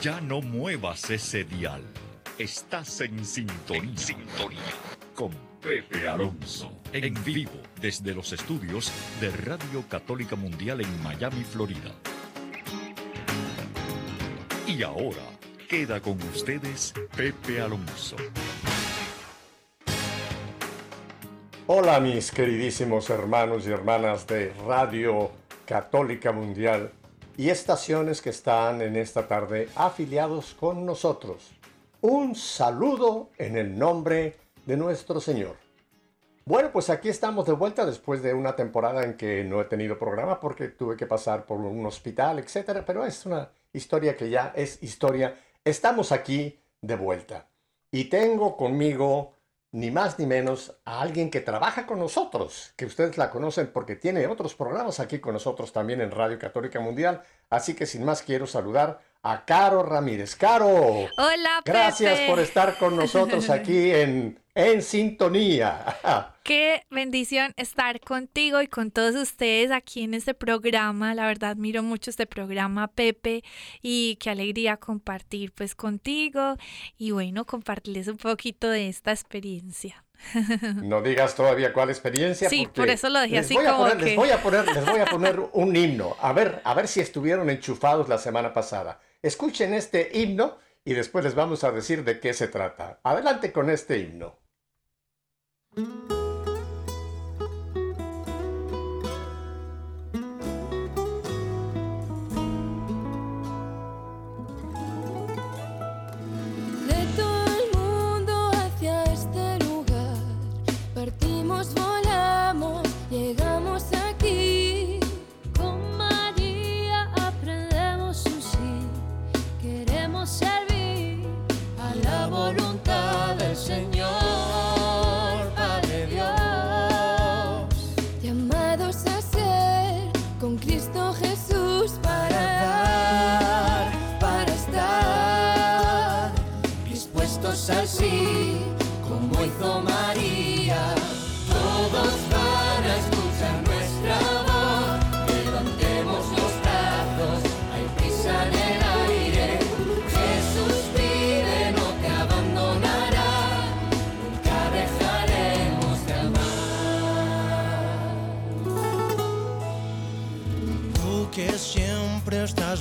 Ya no muevas ese dial. Estás en sintonía. Con Pepe Alonso. En vivo desde los estudios de Radio Católica Mundial en Miami, Florida. Y ahora queda con ustedes Pepe Alonso. Hola mis queridísimos hermanos y hermanas de Radio Católica Mundial y estaciones que están en esta tarde afiliados con nosotros. Un saludo en el nombre de nuestro Señor. Bueno, pues aquí estamos de vuelta después de una temporada en que no he tenido programa porque tuve que pasar por un hospital, etcétera, pero es una historia que ya es historia. Estamos aquí de vuelta. Y tengo conmigo ni más ni menos a alguien que trabaja con nosotros, que ustedes la conocen porque tiene otros programas aquí con nosotros también en Radio Católica Mundial. Así que sin más quiero saludar a Caro Ramírez. Caro. Hola, Gracias Pepe. por estar con nosotros aquí en, en sintonía. Qué bendición estar contigo y con todos ustedes aquí en este programa. La verdad, miro mucho este programa, Pepe, y qué alegría compartir pues contigo y bueno, compartirles un poquito de esta experiencia. No digas todavía cuál experiencia. Sí, por eso lo dejé así como poner- que- Les voy a poner, les voy a poner un himno. A ver, a ver si estuvieron enchufados la semana pasada. Escuchen este himno y después les vamos a decir de qué se trata. Adelante con este himno. De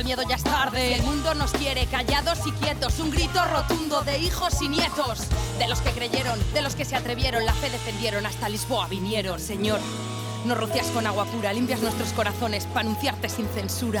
Pa'l miedo ya es tarde. El mundo nos quiere callados y quietos, un grito rotundo de hijos y nietos. De los que creyeron, de los que se atrevieron, la fe defendieron, hasta Lisboa vinieron. Señor, nos rocias con agua pura, limpias nuestros corazones para anunciarte sin censura.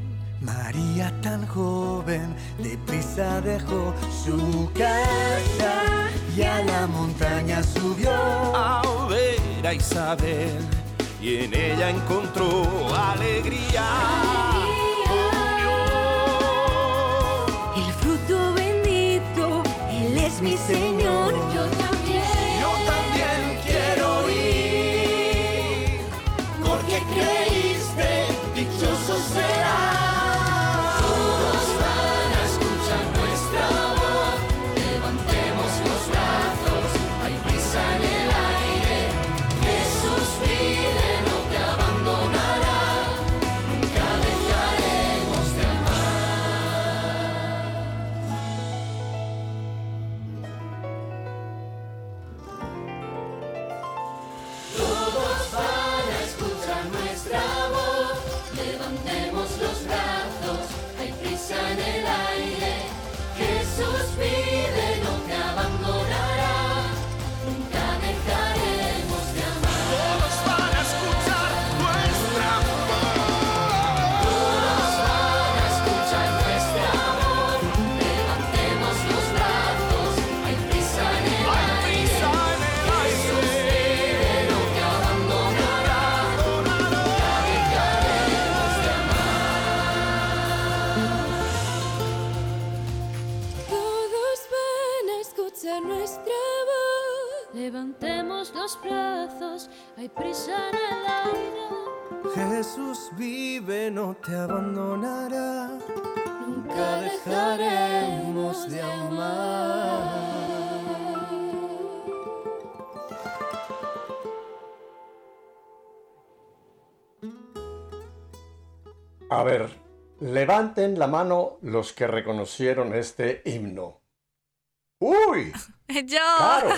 María tan joven, deprisa dejó su casa y a la montaña subió. a ver a Isabel y en ella encontró alegría. El fruto bendito, Él es mi Señor. A ver, levanten la mano los que reconocieron este himno. ¡Uy! Yo. Claro,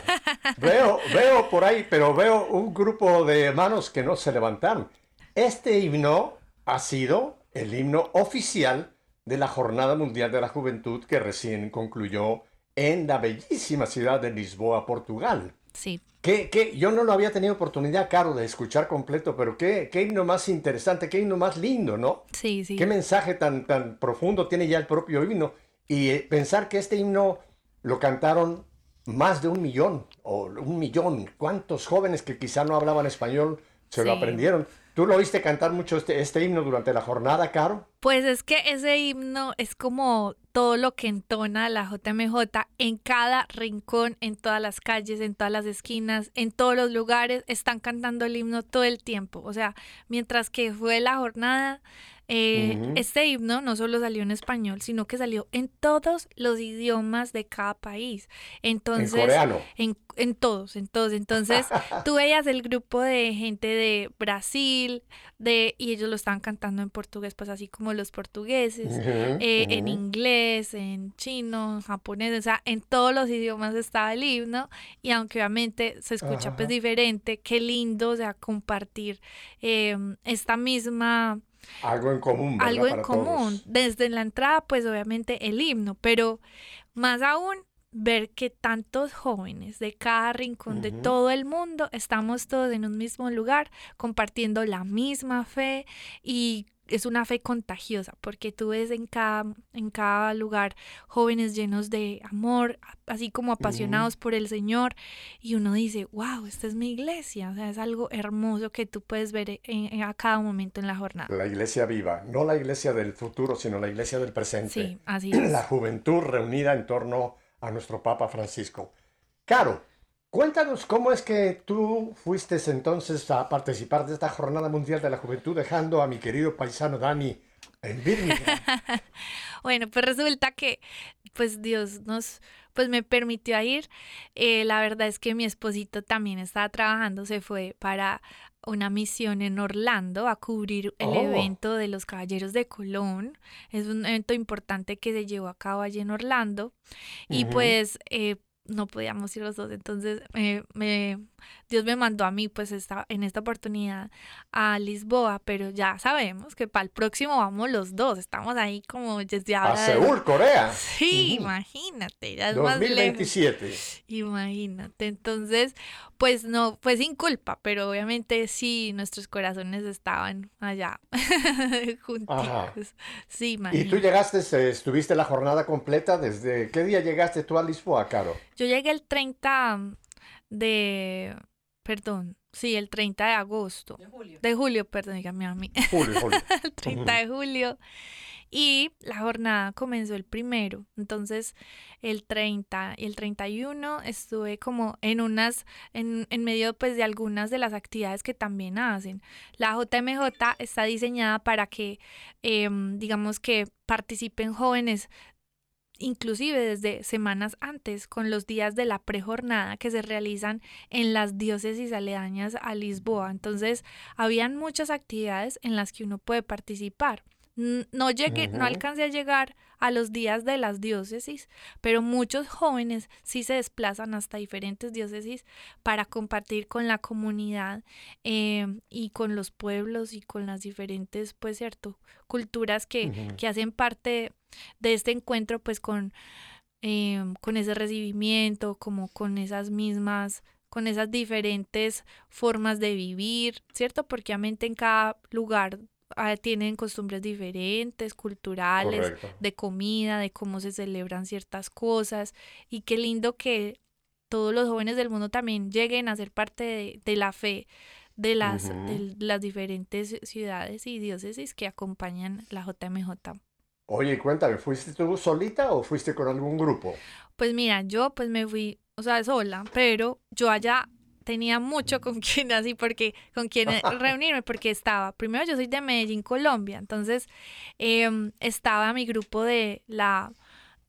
veo, veo por ahí, pero veo un grupo de manos que no se levantaron. Este himno ha sido el himno oficial de la Jornada Mundial de la Juventud que recién concluyó en la bellísima ciudad de Lisboa, Portugal. Sí. ¿Qué, qué? Yo no lo había tenido oportunidad, Caro, de escuchar completo, pero qué, qué himno más interesante, qué himno más lindo, ¿no? Sí, sí. ¿Qué mensaje tan, tan profundo tiene ya el propio himno? Y eh, pensar que este himno lo cantaron más de un millón o un millón. ¿Cuántos jóvenes que quizá no hablaban español se lo aprendieron? ¿Tú lo oíste cantar mucho este, este himno durante la jornada, Caro? Pues es que ese himno es como todo lo que entona la JMJ en cada rincón, en todas las calles, en todas las esquinas, en todos los lugares, están cantando el himno todo el tiempo. O sea, mientras que fue la jornada, eh, este himno no solo salió en español, sino que salió en todos los idiomas de cada país. Entonces, en coreano. en, en todos, en todos. Entonces, tú veías el grupo de gente de Brasil, de, y ellos lo estaban cantando en portugués, pues así como los portugueses, eh, en inglés, en chino, en japonés, o sea, en todos los idiomas estaba el himno, y aunque obviamente se escucha pues diferente, qué lindo, o sea, compartir eh, esta misma Algo en común, ¿verdad? algo en Para común. todos. Desde la entrada, pues obviamente el himno, pero más aún ver que tantos jóvenes de cada rincón de todo el mundo estamos todos en un mismo lugar compartiendo la misma fe y es una fe contagiosa porque tú ves en cada, en cada lugar jóvenes llenos de amor, así como apasionados por el Señor y uno dice, wow, esta es mi iglesia, o sea, es algo hermoso que tú puedes ver en- en- a cada momento en la jornada. La iglesia viva, no la iglesia del futuro, sino la iglesia del presente. Sí, así es. la juventud reunida en torno a nuestro Papa Francisco. Caro, cuéntanos cómo es que tú fuiste entonces a participar de esta Jornada Mundial de la Juventud dejando a mi querido paisano Dani en Birmingham. Bueno, pues resulta que, pues Dios nos, pues me permitió ir. Eh, la verdad es que mi esposito también estaba trabajando, se fue para una misión en Orlando a cubrir el Oh. evento de los Caballeros de Colón. Es un evento importante que se llevó a cabo allí en Orlando. Y Ujú. pues eh, no podíamos ir los dos. Entonces, eh, me, Dios me mandó a mí, pues, esta, en esta oportunidad a Lisboa, pero ya sabemos que para el próximo vamos los dos. Estamos ahí como desde ahora. A Seúl, Corea. Sí, imagínate. Ya 2027. Imagínate. Entonces, pues no, fue sin culpa, pero obviamente sí, nuestros corazones estaban allá juntos. Sí, imagínate. ¿Y tú llegaste, estuviste la jornada completa? ¿Desde qué día llegaste tú a Lisboa, Caro? Yo llegué el 30 de, perdón, sí, el 30 de agosto. De julio. De julio, perdón, dígame a mí. Julio, julio. el 30 de julio. Y la jornada comenzó el primero. Entonces, el 30 y el 31 estuve como en unas, en, en medio pues de algunas de las actividades que también hacen. La JMJ está diseñada para que, em, digamos que participen jóvenes inclusive desde semanas antes, con los días de la prejornada que se realizan en las diócesis aledañas a Lisboa. Entonces, habían muchas actividades en las que uno puede participar. No llegué, no alcancé a llegar a los días de las diócesis, pero muchos jóvenes sí se desplazan hasta diferentes diócesis para compartir con la comunidad em, y con los pueblos y con las diferentes, pues cierto, culturas que, que hacen parte de este encuentro, pues con, em, con ese recibimiento, como con esas mismas con esas diferentes formas de vivir, ¿cierto? Porque obviamente en cada lugar tienen costumbres diferentes, culturales, de comida, de cómo se celebran ciertas cosas. Y qué lindo que todos los jóvenes del mundo también lleguen a ser parte de, la fe de las, de las diferentes ciudades y diócesis que acompañan la JMJ. Oye, cuéntame, ¿fuiste tú solita o fuiste con algún grupo? Pues mira, yo pues me fui, o sea, sola, pero yo allá tenía mucho con quien así, porque con quien reunirme, porque estaba, primero yo soy de Medellín, Colombia, entonces em, estaba mi grupo de la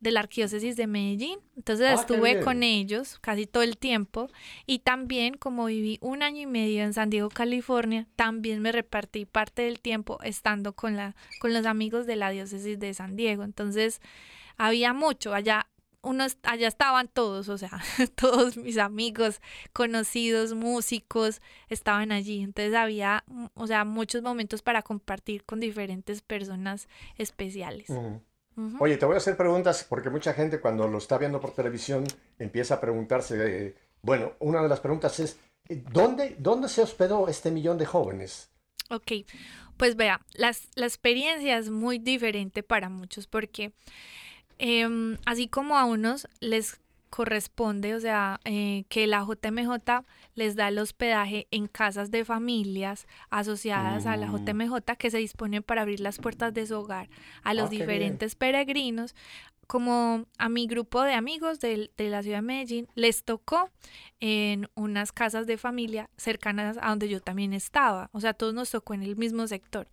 de la arquidiócesis de Medellín, entonces ah, estuve con ellos casi todo el tiempo y también como viví un año y medio en San Diego, California, también me repartí parte del tiempo estando con la con los amigos de la diócesis de San Diego, entonces había mucho allá unos, allá estaban todos, o sea, todos mis amigos, conocidos, músicos, estaban allí. Entonces había, mm, o sea, muchos momentos para compartir con diferentes personas especiales. Oye, te voy a hacer preguntas porque mucha gente cuando lo está viendo por televisión empieza a preguntarse, eh, bueno, una de las preguntas es, eh, ¿dónde, ¿dónde se hospedó este millón de jóvenes? Ok, pues vea, las, la experiencia es muy diferente para muchos porque Em, así como a unos les corresponde, o sea, eh, que la JMJ les da el hospedaje en casas de familias asociadas a la JMJ mm. que se disponen para abrir las puertas de su hogar a los ah, diferentes peregrinos como a mi grupo de amigos de, la ciudad de Medellín les tocó en unas casas de familia cercanas a donde yo también estaba. O sea, todos nos tocó en el mismo sector.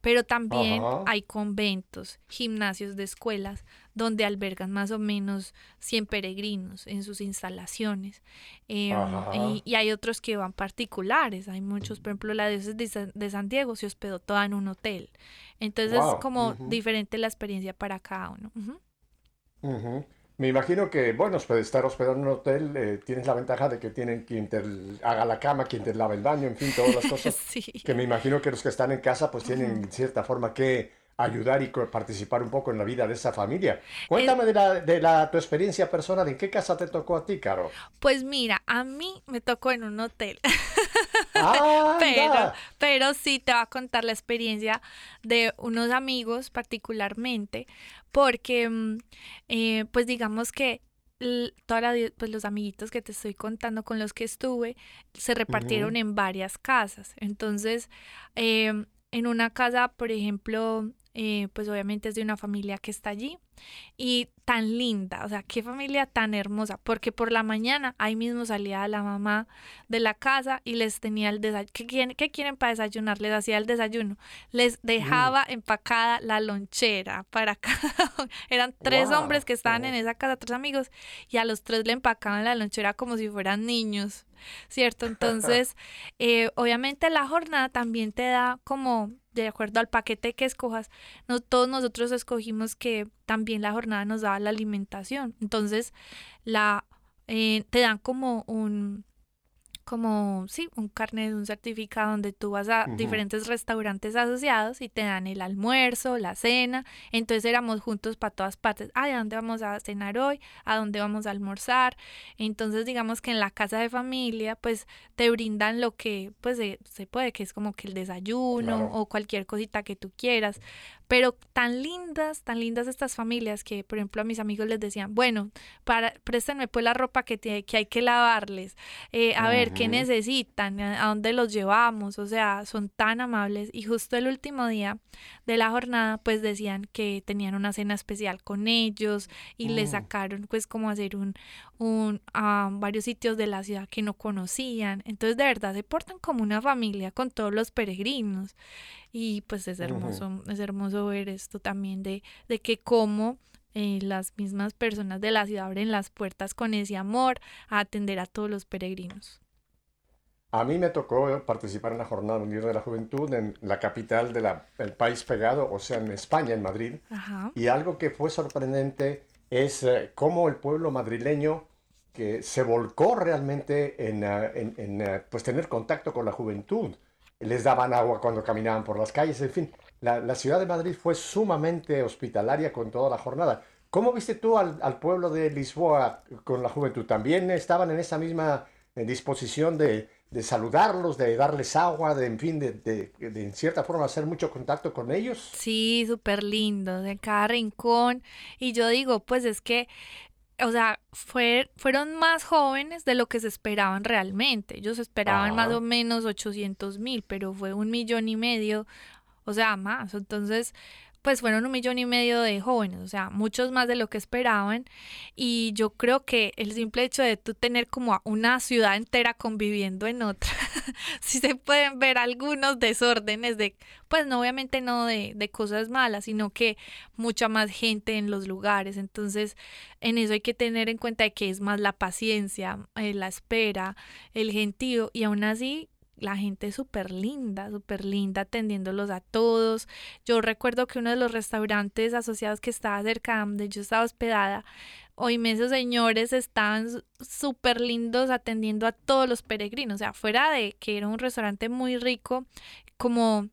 Pero también hay conventos, gimnasios de escuelas donde albergan más o menos 100 peregrinos en sus instalaciones. Em, y, hay otros que van particulares. Hay muchos, por ejemplo, la diócesis de, San Diego se hospedó toda en un hotel. Entonces es como diferente la experiencia para cada uno. Me imagino que, bueno, puede estar hospedado en un hotel, eh, tienes la ventaja de que tienen quien te haga la cama, quien te lave el baño, en fin, todas las cosas. Que me imagino que los que están en casa, pues tienen cierta forma que ayudar y participar un poco en la vida de esa familia. Cuéntame de, la, de la, tu experiencia personal. ¿En qué casa te tocó a ti, Caro? Pues mira, a mí me tocó en un hotel. pero, pero sí te va a contar la experiencia de unos amigos particularmente, porque mm, eh, pues digamos que toda pues los amiguitos que te estoy contando con los que estuve se repartieron en varias casas. Entonces, em, en una casa, por ejemplo, eh, pues obviamente es de una familia que está allí y tan linda, o sea, qué familia tan hermosa, porque por la mañana ahí mismo salía la mamá de la casa y les tenía el desayuno, ¿qué quieren, ¿qué quieren para desayunar? Les hacía el desayuno, les dejaba empacada la lonchera para cada, eran tres hombres que estaban en esa casa, tres amigos, y a los tres le empacaban la lonchera como si fueran niños, ¿cierto? Entonces, eh, obviamente la jornada también te da como de acuerdo al paquete que escojas, no, todos nosotros escogimos que también la jornada nos daba la alimentación. Entonces, la eh, te dan como un como, sí, un carnet, un certificado donde tú vas a diferentes restaurantes asociados y te dan el almuerzo, la cena. Entonces éramos juntos para todas partes. Ah, ¿a dónde vamos a cenar hoy? ¿A dónde vamos a almorzar? Entonces, digamos que en la casa de familia, pues te brindan lo que, pues se, puede, que es como que el desayuno o cualquier cosita que tú quieras. Pero tan lindas, tan lindas estas familias que, por ejemplo, a mis amigos les decían, bueno, para, préstenme pues la ropa que, que hay que lavarles, eh, a ver qué necesitan, a dónde los llevamos, o sea, son tan amables. Y justo el último día de la jornada, pues decían que tenían una cena especial con ellos y les mm. sacaron pues como hacer un, un a varios sitios de la ciudad que no conocían. Entonces, de verdad, se portan como una familia con todos los peregrinos. Y pues es hermoso, es hermoso ver esto también de, de que como eh, las mismas personas de la ciudad abren las puertas con ese amor a atender a todos los peregrinos. A mí me tocó participar en la Jornada Mundial de la Juventud en la capital del país pegado, o sea, en España, en Madrid. Y algo que fue sorprendente es eh, cómo el pueblo madrileño que se volcó realmente en, eh, pues tener contacto con la juventud les daban agua cuando caminaban por las calles, en fin, la, ciudad de Madrid fue sumamente hospitalaria con toda la jornada. ¿Cómo viste tú al, pueblo de Lisboa con la juventud? ¿También estaban en esa misma eh, disposición de, saludarlos, de darles agua, de en fin, de, de, en cierta forma hacer mucho contacto con ellos? Sí, súper lindo, de cada rincón. Y yo digo, pues es que o sea, fue, fueron más jóvenes de lo que se esperaban realmente. Ellos esperaban más o menos 800 mil, pero fue un millón y medio, o sea, más. Entonces, pues fueron un millón y medio de jóvenes, o sea, muchos más de lo que esperaban. Y yo creo que el simple hecho de tú tener como una ciudad entera conviviendo en otra, sí se pueden ver algunos desórdenes de, pues no, obviamente no de, de cosas malas, sino que mucha más gente en los lugares. Entonces, en eso hay que tener en cuenta que es más la paciencia, eh, la espera, el gentío, y aún así la gente súper linda, súper linda atendiéndolos a todos. Yo recuerdo que uno de los restaurantes asociados que estaba cerca donde yo estaba hospedada, hoy esos señores estaban súper lindos atendiendo a todos los peregrinos. O sea, fuera de que era un restaurante muy rico, como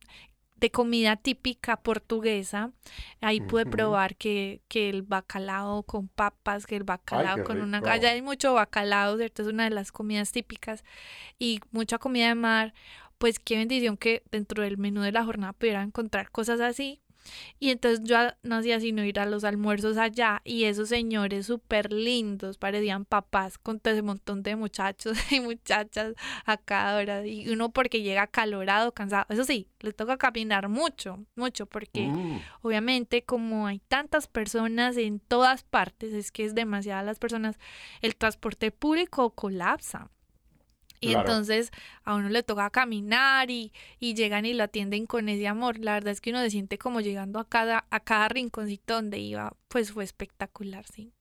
de comida típica portuguesa. Ahí pude probar que, que, el bacalao con papas, que el bacalao con una... Allá hay mucho bacalao, ¿cierto? Es una de las comidas típicas y mucha comida de mar. Pues qué bendición que dentro del menú de la jornada pudiera encontrar cosas así y entonces yo no hacía sino ir a los almuerzos allá y esos señores súper lindos parecían papás con todo ese montón de muchachos y muchachas a cada hora. Y uno porque llega acalorado, cansado. Eso sí, le toca caminar mucho, mucho, porque mm. obviamente como hay tantas personas en todas partes, es que es demasiadas las personas, el transporte público colapsa. Y entonces a uno le toca caminar y, y, llegan y lo atienden con ese amor. La verdad es que uno se siente como llegando a cada, a cada rinconcito donde iba, pues fue espectacular, sí.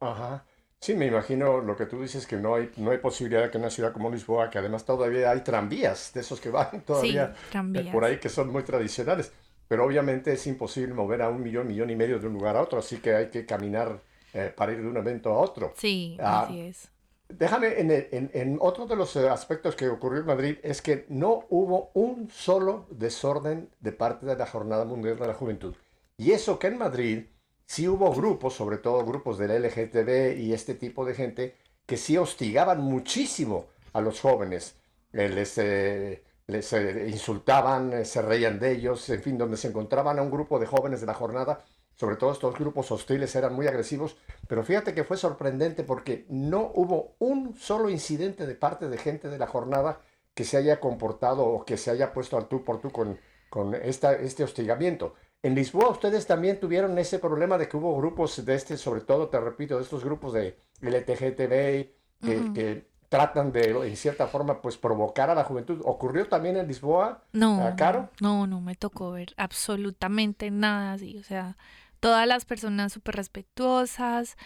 Ajá. Sí, me imagino lo que tú dices, que no hay, no hay posibilidad de que una ciudad como Lisboa, que además todavía hay tranvías, de esos que van todavía eh, por ahí, que son muy tradicionales. Pero obviamente es imposible mover a un millón, millón y medio de un lugar a otro, así que hay que caminar eh, para ir de un evento a otro. Sí, ah, así es. Déjame, en, en, otro de los eh, aspectos que ocurrió en Madrid es que no hubo un solo desorden de parte de la Jornada Mundial de la Juventud. Y eso que en Madrid sí hubo grupos, sobre todo grupos del LGTB y este tipo de gente, que sí hostigaban muchísimo a los jóvenes. Eh, les, eh, les insultaban, se reían de ellos, en fin, donde se encontraban a un grupo de jóvenes de la jornada sobre todo estos grupos hostiles eran muy agresivos, pero fíjate que fue sorprendente porque no hubo un solo incidente de parte de gente de la jornada que se haya comportado o que se haya puesto al tú por tú con, con esta, este hostigamiento. En Lisboa ustedes también tuvieron ese problema de que hubo grupos de este, sobre todo, te repito, de estos grupos de LTGTB que, que tratan de, en cierta forma, pues provocar a la juventud. ¿Ocurrió también en Lisboa, no, Caro? No, no me tocó ver absolutamente nada así. O sea, todas las personas súper respetuosas,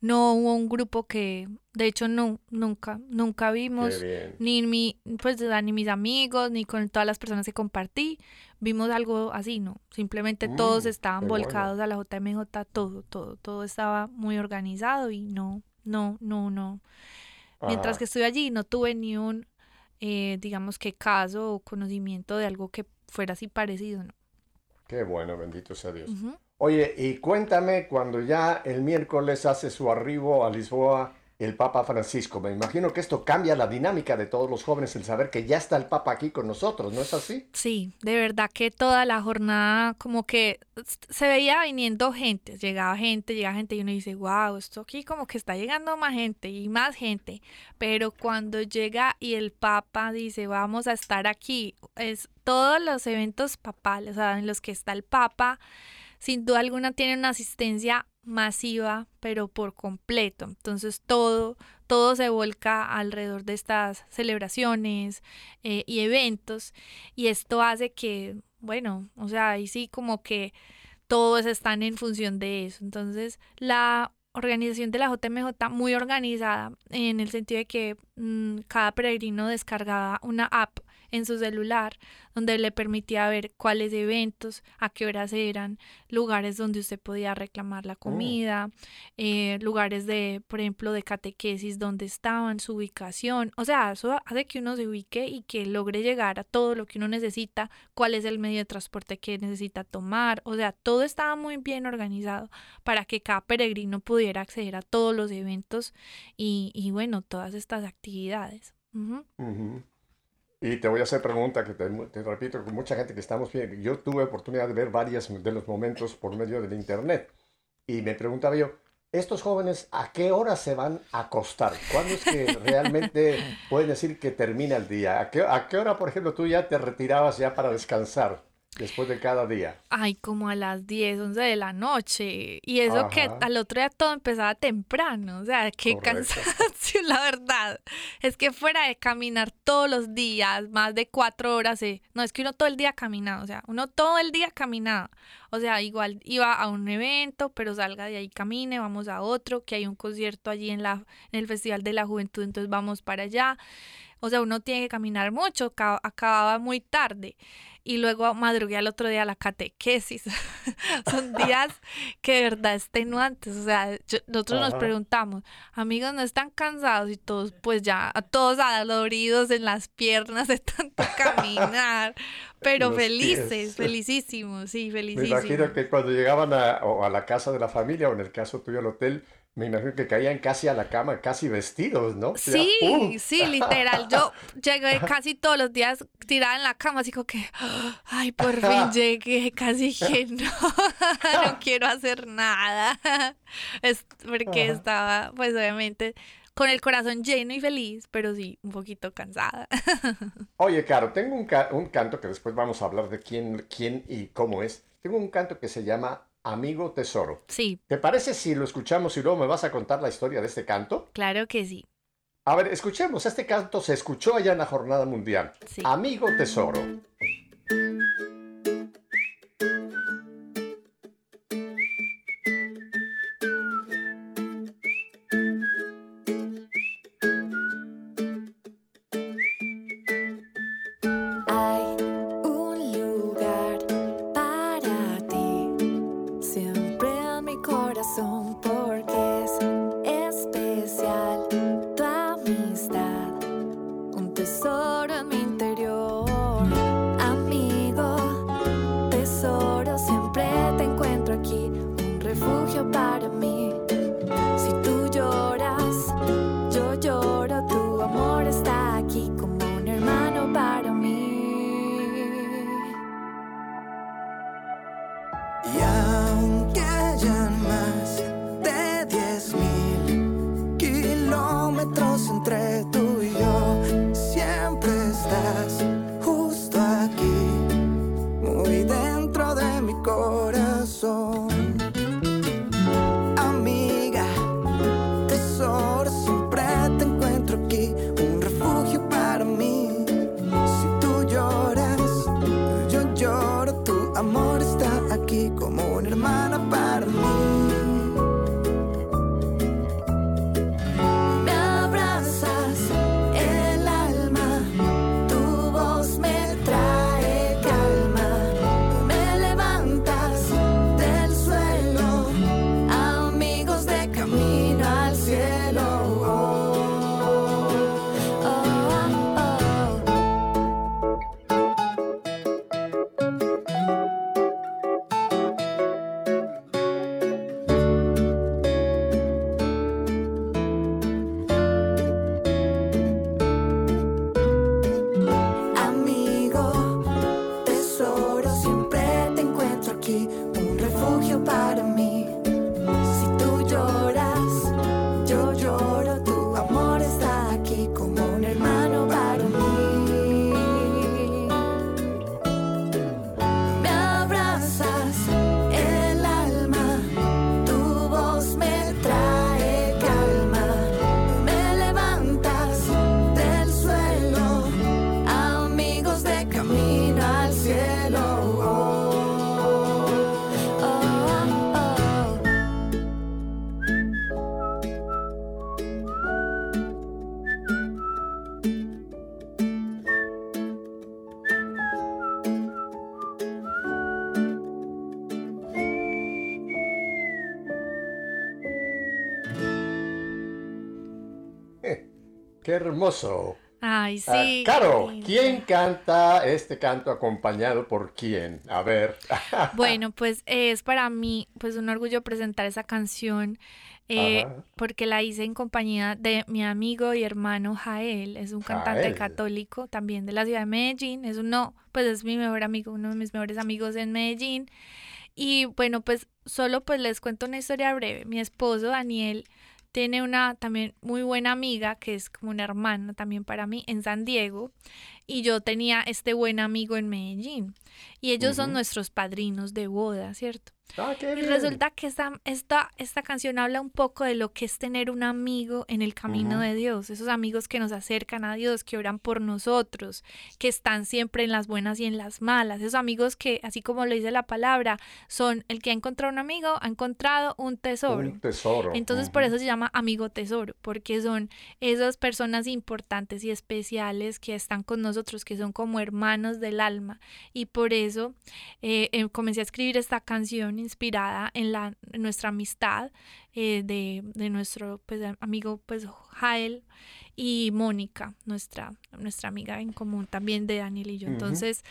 no hubo un grupo que, de hecho, no, nunca, nunca vimos, ni mi, pues, ni mis amigos, ni con todas las personas que compartí, vimos algo así, ¿no? Simplemente todos mm, estaban volcados a la JMJ, todo, todo, todo estaba muy organizado y no, no, no, no. Mientras Ajá. que estuve allí no tuve ni un, eh, digamos que caso o conocimiento de algo que fuera así parecido, ¿no? Qué bueno, bendito sea Dios. Oye, y cuéntame cuando ya el miércoles hace su arribo a Lisboa el Papa Francisco. Me imagino que esto cambia la dinámica de todos los jóvenes, el saber que ya está el Papa aquí con nosotros, ¿no es así? Sí, de verdad que toda la jornada como que se veía viniendo gente, llegaba gente, llegaba gente y uno dice, wow, esto aquí como que está llegando más gente y más gente, pero cuando llega y el Papa dice, vamos a estar aquí, es todos los eventos papales, o sea, en los que está el Papa, sin duda alguna tiene una asistencia masiva, pero por completo. Entonces todo, todo se volca alrededor de estas celebraciones eh, y eventos y esto hace que, bueno, o sea, ahí sí como que todos están en función de eso. Entonces la organización de la JMJ muy organizada en el sentido de que mm, cada peregrino descargaba una app en su celular donde le permitía ver cuáles eventos, a qué horas eran, lugares donde usted podía reclamar la comida, eh, lugares de, por ejemplo, de catequesis donde estaban, su ubicación. O sea, eso hace que uno se ubique y que logre llegar a todo lo que uno necesita, cuál es el medio de transporte que necesita tomar. O sea, todo estaba muy bien organizado para que cada peregrino pudiera acceder a todos los eventos y, y bueno, todas estas actividades. Y te voy a hacer pregunta que te, te repito, con mucha gente que estamos viendo. Yo tuve oportunidad de ver varios de los momentos por medio del internet. Y me preguntaba yo, ¿estos jóvenes a qué hora se van a acostar? ¿Cuándo es que realmente pueden decir que termina el día? ¿A qué, a qué hora, por ejemplo, tú ya te retirabas ya para descansar después de cada día? Ay, como a las 10, 11 de la noche. Y eso que al otro día todo empezaba temprano. O sea, qué Correcto. cansancio, la verdad. Es que fuera de caminar todos los días, más de cuatro horas, eh, no, es que uno todo el día caminaba. O sea, uno todo el día caminaba. O sea, igual iba a un evento, pero salga de ahí, camine, vamos a otro, que hay un concierto allí en, la, en el Festival de la Juventud, entonces vamos para allá. O sea, uno tiene que caminar mucho, acaba- acababa muy tarde. Y luego madrugué al otro día a la catequesis. Son días que de verdad extenuantes. O sea, yo- nosotros nos Ajá. preguntamos, amigos, ¿no están cansados? Y todos, pues ya, todos adoloridos en las piernas de tanto caminar. Pero Los felices, pies. felicísimos, sí, Me felicísimos. imagino que cuando llegaban a, o a la casa de la familia, o en el caso tuyo al hotel, me imagino que caían casi a la cama, casi vestidos, ¿no? Sí, sí, literal. Yo llegué casi todos los días tirada en la cama, así como que, ay, por fin llegué, casi que no, no quiero hacer nada. Es porque estaba, pues obviamente, con el corazón lleno y feliz, pero sí, un poquito cansada. Oye, Caro, tengo un, ca- un canto que después vamos a hablar de quién, quién y cómo es. Tengo un canto que se llama Amigo Tesoro. Sí, ¿Te parece si lo escuchamos y luego me vas a contar la historia de este canto? claro que sí. A ver, escuchemos. Este canto se escuchó allá en la Jornada Mundial. Sí. Amigo Tesoro. Qué hermoso. Ay, Ah, sí. Caro. ¿quién canta este canto acompañado por quién? A ver. Bueno, pues es para mí pues un orgullo presentar esa canción eh, porque la hice en compañía de mi amigo y hermano Jael, es un cantante Jael. católico también de la ciudad de Medellín, es uno, pues es mi mejor amigo, uno de mis mejores amigos en Medellín. Y bueno, pues solo pues les cuento una historia breve. Mi esposo Daniel tiene una también muy buena amiga que es como una hermana también para mí en San Diego y yo tenía este buen amigo en Medellín y ellos son nuestros padrinos de boda, ¿cierto? Ah, qué Y resulta que esta, esta, esta canción habla un poco de lo que es tener un amigo en el camino de Dios, esos amigos que nos acercan a Dios, que oran por nosotros, que están siempre en las buenas y en las malas, esos amigos que, así como lo dice la palabra, son el que ha encontrado un amigo, ha encontrado un tesoro. Un tesoro. Entonces por eso se llama amigo tesoro, porque son esas personas importantes y especiales que están con nosotros, que son como hermanos del alma. Y por eso eh, eh, comencé a escribir esta canción inspirada en, la, en nuestra amistad eh, de, de nuestro pues, amigo pues, Jael y Mónica, nuestra, nuestra amiga en común también de Daniel y yo. Entonces,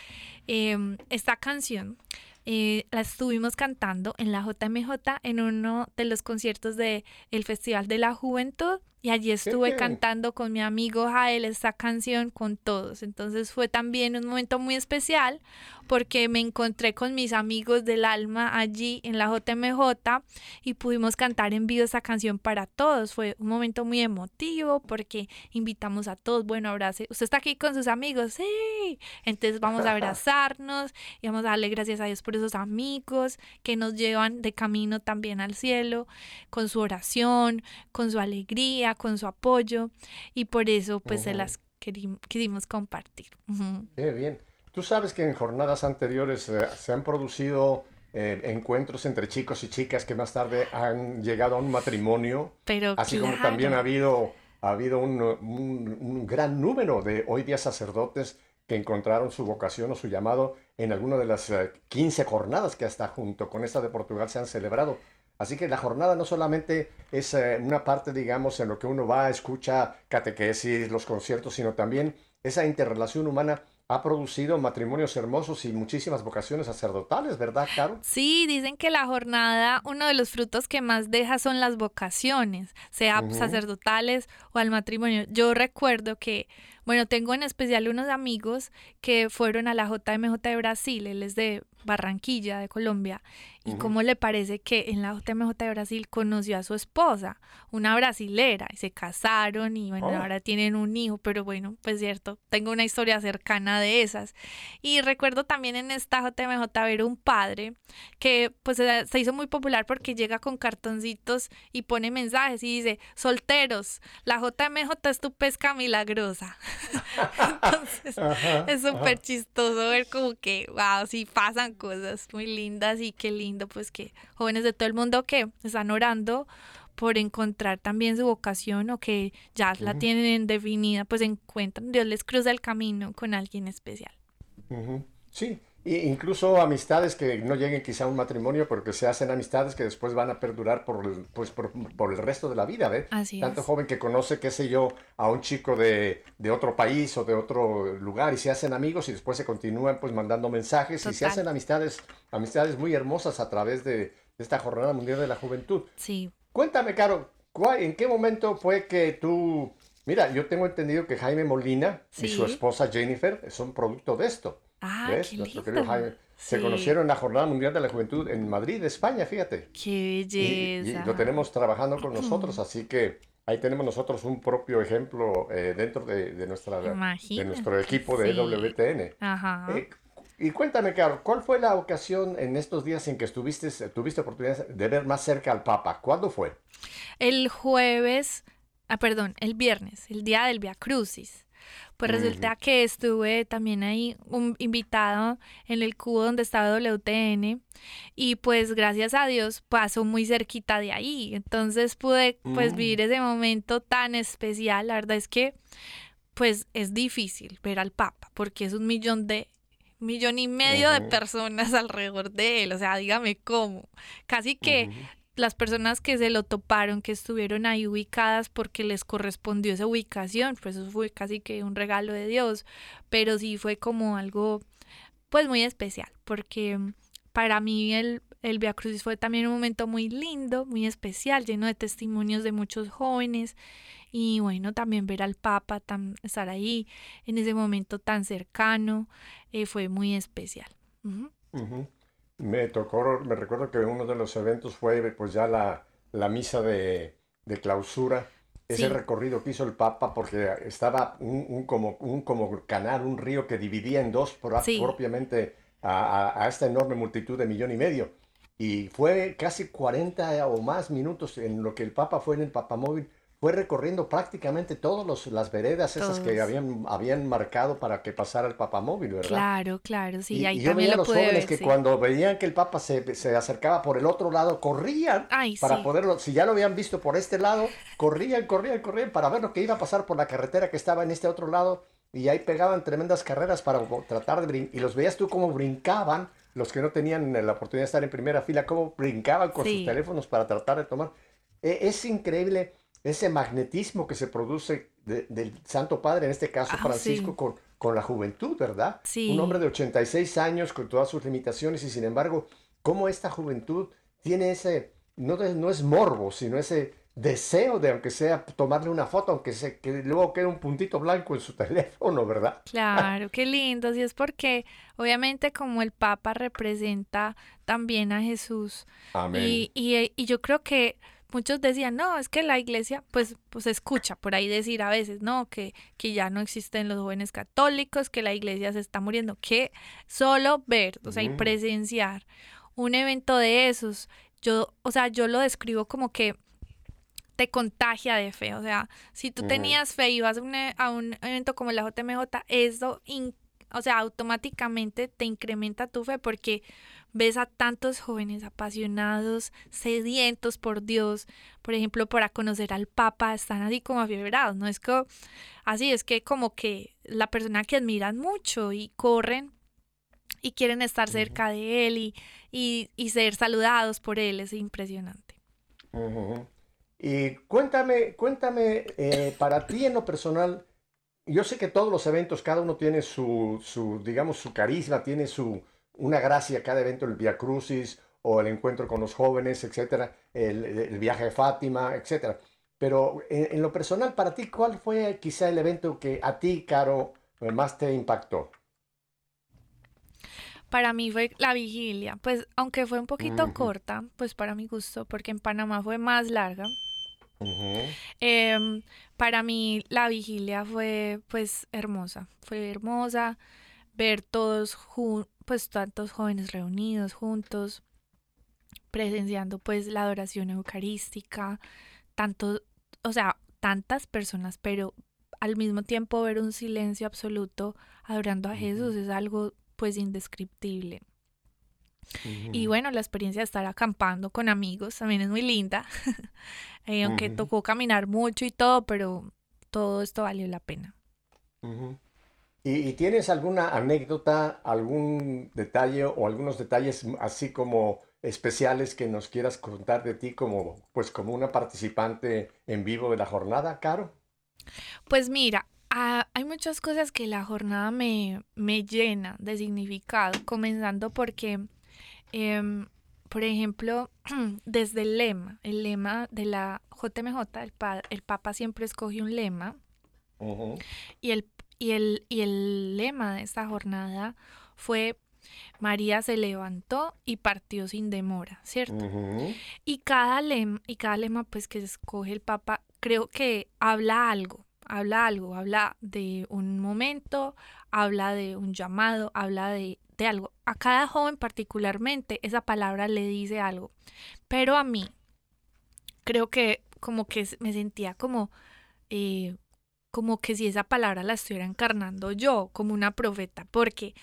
em, esta canción eh, la estuvimos cantando en la JMJ en uno de los conciertos del el Festival de la Juventud y allí estuve cantando con mi amigo Jael esta canción con todos. Entonces fue también un momento muy especial porque me encontré con mis amigos del alma allí en la JMJ y pudimos cantar en vivo esa canción para todos. Fue un momento muy emotivo porque invitamos a todos, bueno, abrace. Usted está aquí con sus amigos, sí. Entonces vamos a abrazarnos y vamos a darle gracias a Dios por esos amigos que nos llevan de camino también al cielo, con su oración, con su alegría, con su apoyo y por eso pues se Ujú. las querim- quisimos compartir. Ujú. Qué bien. Tú sabes que en jornadas anteriores eh, se han producido eh, encuentros entre chicos y chicas que más tarde han llegado a un matrimonio, Pero así como también ha claro. habido, ha habido un, un- un gran número de hoy día sacerdotes que encontraron su vocación o su llamado en alguna de las eh, 15 jornadas que hasta junto con esta de Portugal se han celebrado. Así que la jornada no solamente es eh, una parte, digamos, en lo que uno va, escucha catequesis, los conciertos, sino también esa interrelación humana ha producido matrimonios hermosos y muchísimas vocaciones sacerdotales, ¿verdad, Caro? Sí, dicen que la jornada, uno de los frutos que más deja son las vocaciones, sea Ujú. sacerdotales o al matrimonio. Yo recuerdo que, bueno, tengo en especial unos amigos que fueron a la JMJ de Brasil, él es de Barranquilla, de Colombia, y Ujú. cómo le parece que en la JMJ de Brasil conoció a su esposa, una brasilera, y se casaron y bueno, Oh. ahora tienen un hijo, pero bueno, pues cierto, tengo una historia cercana de esas. Y recuerdo también en esta JMJ ver un padre que pues se se hizo muy popular porque llega con cartoncitos y pone mensajes y dice, solteros, la JMJ es tu pesca milagrosa. Entonces, Ajá, es súper chistoso ver como que, wow, sí pasan cosas muy lindas y qué lindo pues que jóvenes de todo el mundo que están orando por encontrar también su vocación o que ya la tienen definida, pues encuentran, Dios les cruza el camino con alguien especial. Sí, e incluso amistades que no lleguen quizá a un matrimonio, porque se hacen amistades que después van a perdurar por el, pues, por, por el resto de la vida, ¿ves? Así Tanto es. joven que conoce, qué sé yo, a un chico de, de otro país o de otro lugar y se hacen amigos y después se continúan pues mandando mensajes y se hacen amistades, amistades muy hermosas a través de, de esta Jornada Mundial de la Juventud. Sí, Cuéntame, Caro, ¿cuál- ¿en qué momento fue que tú... Mira, yo tengo entendido que Jaime Molina y su esposa Jennifer son producto de esto. Ah, ¿Ves? qué Nuestro lindo. querido Jaime. Se Sí. conocieron en la Jornada Mundial de la Juventud en Madrid, España, fíjate. Qué Y, y belleza. lo tenemos trabajando con nosotros, así que ahí tenemos nosotros un propio ejemplo eh, dentro de, de nuestra, de nuestro equipo de sí. EWTN. Ajá. Eh, y cuéntame, Caro, ¿cuál fue la ocasión en estos días en que estuviste, tuviste oportunidad de ver más cerca al Papa? ¿Cuándo fue? El jueves, ah, perdón, el viernes, el día del Via Crucis. Pues resulta que estuve también ahí un invitado en el cubo donde estaba WTN y pues gracias a Dios pasó muy cerquita de ahí. Entonces pude pues Mm. vivir ese momento tan especial. La verdad es que pues es difícil ver al Papa porque es un millón de millón y medio de personas alrededor de él. O sea, dígame cómo. Casi que. Las personas que se lo toparon, que estuvieron ahí ubicadas porque les correspondió esa ubicación, pues eso fue casi que un regalo de Dios, pero sí fue como algo pues muy especial, porque para mí el, el Via Crucis fue también un momento muy lindo, muy especial, lleno de testimonios de muchos jóvenes y bueno, también ver al Papa tan, estar ahí en ese momento tan cercano eh, fue muy especial. Me tocó, me recuerdo que uno de los eventos fue pues ya la, la misa de, de clausura, ese recorrido que hizo el Papa porque estaba un, un, como, un como canal, un río que dividía en dos propiamente a, a, esta enorme multitud de millón y medio. Y fue casi 40 o más minutos en lo que el Papa fue en el Papamóvil fue recorriendo prácticamente todas las veredas esas que habían, habían marcado para que pasara el Móvil, ¿verdad? Claro, claro, sí, y, ahí y yo veía a los jóvenes que cuando veían que el Papa se, se, acercaba por el otro lado, corrían para poderlo, si ya lo habían visto por este lado, corrían, corrían, corrían para ver lo que iba a pasar por la carretera que estaba en este otro lado y ahí pegaban tremendas carreras para tratar de brincar, y los veías tú como brincaban, los que no tenían la oportunidad de estar en primera fila, cómo brincaban con sus teléfonos para tratar de tomar. E, es increíble ese magnetismo que se produce del Santo Padre, en este caso ah, Francisco, con, con la juventud, ¿verdad? Sí. Un hombre de 86 años con todas sus limitaciones y sin embargo, cómo esta juventud tiene ese, no, no es morbo, sino ese deseo de, aunque sea, tomarle una foto, aunque se, que luego quede un puntito blanco en su teléfono, ¿verdad? Claro, qué lindo. Y es porque, obviamente, como el Papa representa también a Jesús. Amén. Y, y, y yo creo que muchos decían, no, es que la iglesia, pues, pues escucha por ahí decir a veces, no, que, que ya no existen los jóvenes católicos, que la iglesia se está muriendo, que solo ver, o sea, y presenciar un evento de esos, yo, o sea, yo lo describo como que te contagia de fe, o sea, si tú tenías fe y vas a un, e, a un evento como la JMJ, eso, o sea, automáticamente te incrementa tu fe porque ves a tantos jóvenes apasionados, sedientos por Dios, por ejemplo, para conocer al Papa, están así como afiebrados, ¿no? Es que así, es que como que la persona que admiran mucho y corren y quieren estar cerca de él y, y, ser saludados por él, es impresionante. Y cuéntame, cuéntame, eh, para ti en lo personal, yo sé que todos los eventos, cada uno tiene su, su digamos, su carisma, tiene su, una gracia cada evento, el Via Crucis o el encuentro con los jóvenes, etcétera, el, viaje de Fátima, etcétera. Pero en, lo personal, para ti, ¿cuál fue quizá el evento que a ti, Caro, más te impactó? Para mí fue la vigilia, pues aunque fue un poquito corta, pues para mi gusto, porque en Panamá fue más larga. Em, para mí la vigilia fue pues hermosa, fue hermosa ver todos juntos pues tantos jóvenes reunidos juntos, presenciando pues la adoración eucarística, tanto, o sea, tantas personas, pero al mismo tiempo ver un silencio absoluto adorando a Jesús es algo pues indescriptible. Y bueno, la experiencia de estar acampando con amigos también es muy linda, eh, aunque tocó caminar mucho y todo, pero todo esto valió la pena. ¿Y, tienes alguna anécdota, algún detalle o algunos detalles así como especiales que nos quieras contar de ti como, pues, como una participante en vivo de la jornada, Caro? Pues mira, hay muchas cosas que la jornada me, me llena de significado, comenzando porque, em, por ejemplo, desde el lema, el lema de la JMJ, el, el Papa siempre escoge un lema. Y el y el, y el lema de esta jornada fue María se levantó y partió sin demora, ¿cierto? Y cada lema, y cada lema pues que escoge el Papa, creo que habla algo, habla algo, habla de un momento, habla de un llamado, habla de, de algo. A cada joven particularmente esa palabra le dice algo. Pero a mí, creo que como que me sentía como eh, como que si esa palabra la estuviera encarnando yo como una profeta, porque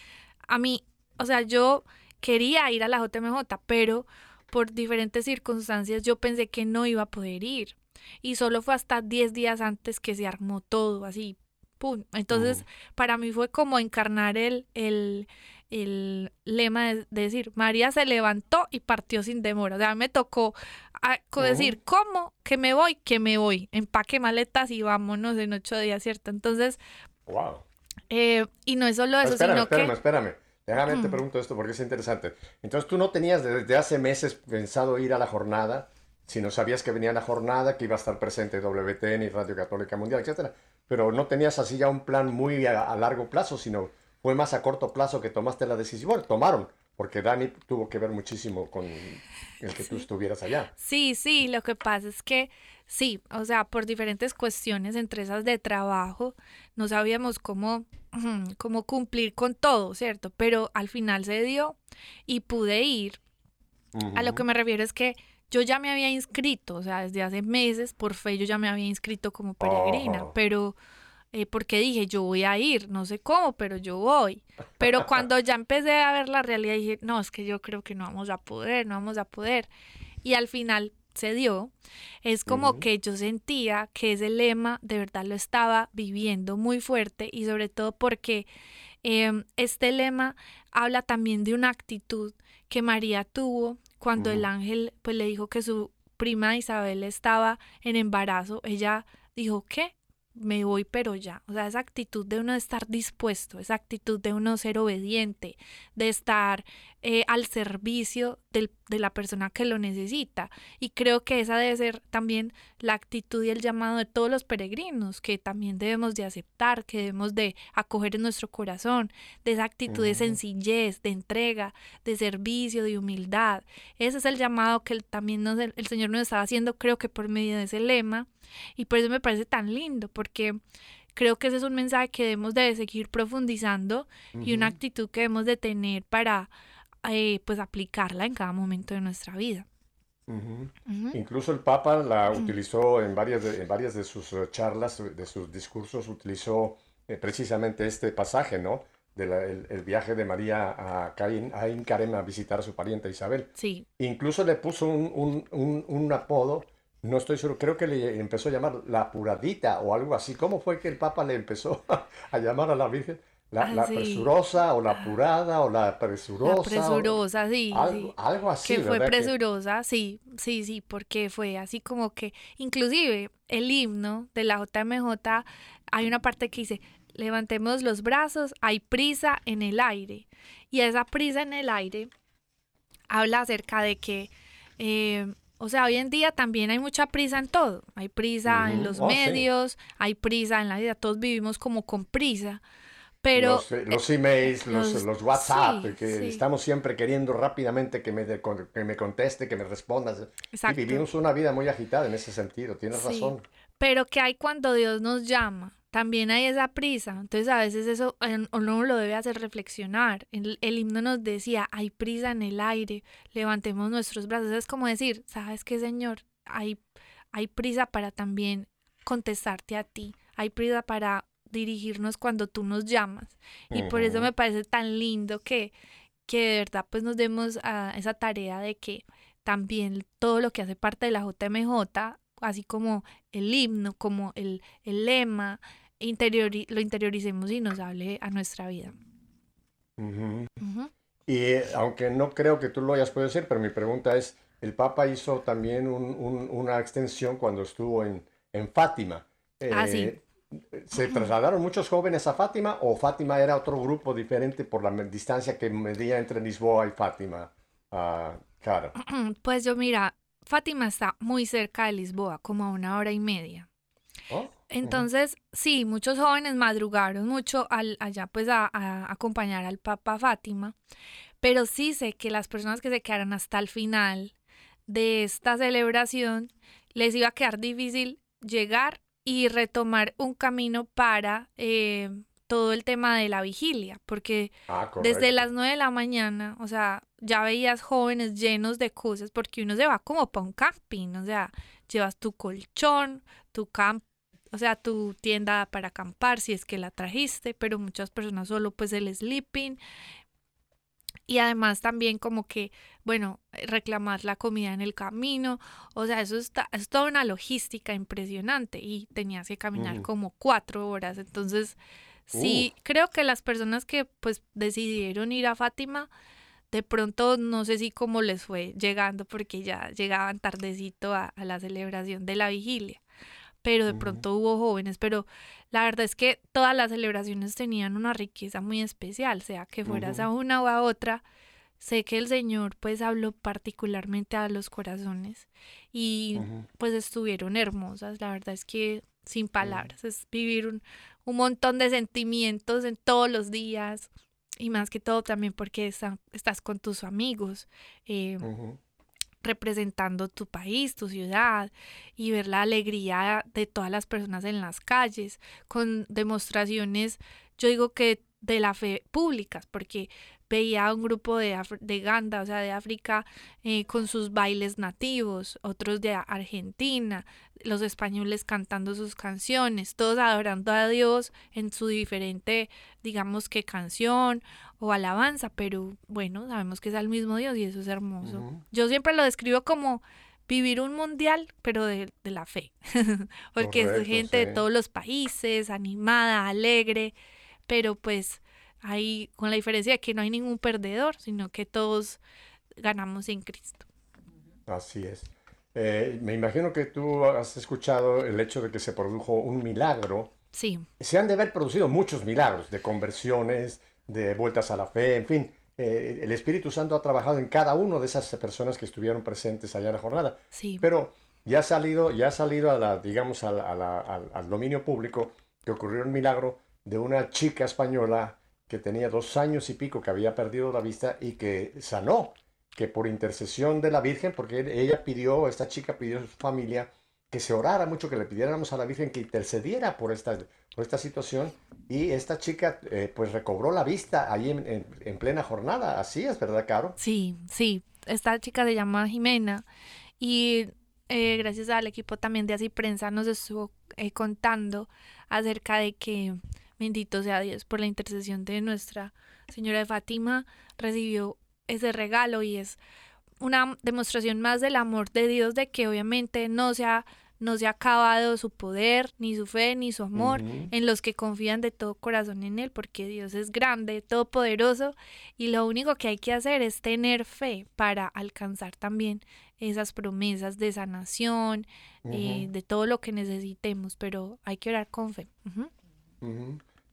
a mí, o sea, yo quería ir a la JMJ, pero por diferentes circunstancias yo pensé que no iba a poder ir. Y solo fue hasta 10 días antes que se armó todo, así, ¡pum! Entonces, para mí fue como encarnar el, el, el lema de, decir, María se levantó y partió sin demora. O sea, me tocó a decir, ¿cómo? Que me voy, que me voy. Empaque maletas y vámonos en ocho días, ¿cierto? Entonces, Wow. eh, y no es solo eso, espérame, sino espérame, que... espérame. Déjame te pregunto esto porque es interesante. Entonces tú no tenías desde hace meses pensado ir a la jornada, sino sabías que venía la jornada, que iba a estar presente WTN y Radio Católica Mundial, etcétera. Pero no tenías así ya un plan muy a, a largo plazo, sino fue más a corto plazo que tomaste la decisión. Bueno, tomaron, porque Dani tuvo que ver muchísimo con el que tú estuvieras allá. Sí, sí, lo que pasa es que sí, o sea, por diferentes cuestiones, entre esas de trabajo, no sabíamos cómo, cómo cumplir con todo, ¿cierto? Pero al final se dio y pude ir. A lo que me refiero es que yo ya me había inscrito, o sea, desde hace meses, por fe, yo ya me había inscrito como peregrina, Oh. pero eh, porque dije, yo voy a ir, no sé cómo, pero yo voy. Pero cuando ya empecé a ver la realidad, dije, no, es que yo creo que no vamos a poder, no vamos a poder. Y al final se dio. Es como que yo sentía que ese lema de verdad lo estaba viviendo muy fuerte y sobre todo porque em, este lema habla también de una actitud que María tuvo cuando el ángel pues le dijo que su prima Isabel estaba en embarazo. Ella dijo, ¿qué? Me voy pero ya. O sea, esa actitud de uno estar dispuesto, esa actitud de uno ser obediente, de estar eh, al servicio del- de la persona que lo necesita. Y creo que esa debe ser también la actitud y el llamado de todos los peregrinos, que también debemos de aceptar, que debemos de acoger en nuestro corazón, de esa actitud de sencillez, de entrega, de servicio, de humildad. Ese es el llamado que también nos, el, Señor nos estaba haciendo, creo que por medio de ese lema. Y por eso me parece tan lindo, porque creo que ese es un mensaje que debemos de seguir profundizando y una actitud que debemos de tener para eh, pues aplicarla en cada momento de nuestra vida. Ujú. Ujú. Incluso el Papa la utilizó en varias de, en varias de sus eh, charlas, de sus discursos, utilizó eh, precisamente este pasaje, ¿no? Del el, el viaje de María a Caín, a Karem a visitar a su pariente Isabel. Sí. Incluso le puso un, un- un- un apodo, no estoy seguro, creo que le empezó a llamar la apuradita o algo así. ¿Cómo fue que el Papa le empezó a llamar a la Virgen? La, Ah, la sí. presurosa o la apurada o la presurosa. La o- presurosa, sí, algo, sí. algo así, que fue presurosa, sí, sí, sí, porque fue así como que, inclusive el himno de la JMJ, hay una parte que dice, levantemos los brazos, hay prisa en el aire. Y esa prisa en el aire habla acerca de que, eh, o sea, hoy en día también hay mucha prisa en todo. Hay prisa en los Oh, sí. medios, hay prisa en la vida, todos vivimos como con prisa. Pero los, eh, los emails, los, los- los WhatsApp, sí, que sí. estamos siempre queriendo rápidamente que me, de- que me conteste, que me respondas. Exacto. Y vivimos una vida muy agitada en ese sentido, tienes Sí, razón. Pero que hay cuando Dios nos llama, también hay esa prisa. Entonces a veces eso eh, uno lo debe hacer reflexionar. El, el himno nos decía, hay prisa en el aire, levantemos nuestros brazos. Es como decir, ¿sabes qué, Señor? Hay, hay prisa para también contestarte a ti. Hay prisa para dirigirnos cuando tú nos llamas. Y por eso me parece tan lindo que, que de verdad pues nos demos a esa tarea de que también todo lo que hace parte de la JMJ, así como el himno, como el, el lema, interiori- lo interioricemos y nos hable a nuestra vida. Ujú. Ujú. Y eh, aunque no creo que tú lo hayas podido decir, pero mi pregunta es, el Papa hizo también un- un- una extensión cuando estuvo en, en Fátima. Ah, sí. ¿Se trasladaron muchos jóvenes a Fátima o Fátima era otro grupo diferente por la distancia que medía entre Lisboa y Fátima? Claro. Pues yo mira, Fátima está muy cerca de Lisboa, como a una hora y media. Oh, Entonces, sí, muchos jóvenes madrugaron mucho al, allá pues a, a acompañar al Papa Fátima, pero sí sé que las personas que se quedaron hasta el final de esta celebración les iba a quedar difícil llegar y retomar un camino para eh, todo el tema de la vigilia, porque Ah, desde las 9 de la mañana, o sea, ya veías jóvenes llenos de cosas, porque uno se va como para un camping, o sea, llevas tu colchón, tu camp, o sea, tu tienda para acampar, si es que la trajiste, pero muchas personas solo pues el sleeping. Y además también como que, bueno, reclamar la comida en el camino, o sea, eso está, es toda una logística impresionante y tenías que caminar como cuatro horas, entonces sí, creo que las personas que pues decidieron ir a Fátima, de pronto no sé si cómo les fue llegando porque ya llegaban tardecito a, la celebración de la vigilia, pero de pronto hubo jóvenes, pero la verdad es que todas las celebraciones tenían una riqueza muy especial, sea que fueras a una o a otra, sé que el Señor pues habló particularmente a los corazones y pues estuvieron hermosas, la verdad es que sin palabras, es vivir un, un montón de sentimientos en todos los días, y más que todo también porque estás con tus amigos, eh, representando tu país, tu ciudad y ver la alegría de todas las personas en las calles con demostraciones, yo digo que de la fe públicas, porque veía un grupo de, de Ganda, o sea, de África, eh, con sus bailes nativos, otros de Argentina, los españoles cantando sus canciones, todos adorando a Dios en su diferente, digamos que canción o alabanza, pero bueno, sabemos que es al mismo Dios y eso es hermoso. Yo siempre lo describo como vivir un mundial, pero de, la fe, porque es gente de todos los países, animada, alegre, pero pues Ahí, con la diferencia de que no hay ningún perdedor, sino que todos ganamos en Cristo. Así es. Eh, me imagino que tú has escuchado el hecho de que se produjo un milagro. Sí. Se han de haber producido muchos milagros de conversiones, de vueltas a la fe, en fin. Eh, el Espíritu Santo ha trabajado en cada una de esas personas que estuvieron presentes allá en la jornada. Sí. Pero ya ha salido, ya ha salido a la, digamos, al, al dominio público que ocurrió un milagro de una chica española que tenía dos años y pico, que había perdido la vista y que sanó, que por intercesión de la Virgen, porque ella pidió, esta chica pidió a su familia que se orara mucho, que le pidiéramos a la Virgen que intercediera por esta, esta situación y esta chica eh, pues recobró la vista ahí en, plena jornada. Así es, ¿verdad, Caro? Sí, sí. Esta chica se llama Jimena y eh, gracias al equipo también de Así Prensa nos estuvo eh, contando acerca de que Bendito sea Dios por la intercesión de nuestra Señora de Fátima, recibió ese regalo y es una demostración más del amor de Dios de que obviamente no se no se ha acabado su poder, ni su fe, ni su amor en los que confían de todo corazón en Él, porque Dios es grande, todopoderoso, y lo único que hay que hacer es tener fe para alcanzar también esas promesas de sanación, eh, de todo lo que necesitemos, pero hay que orar con fe.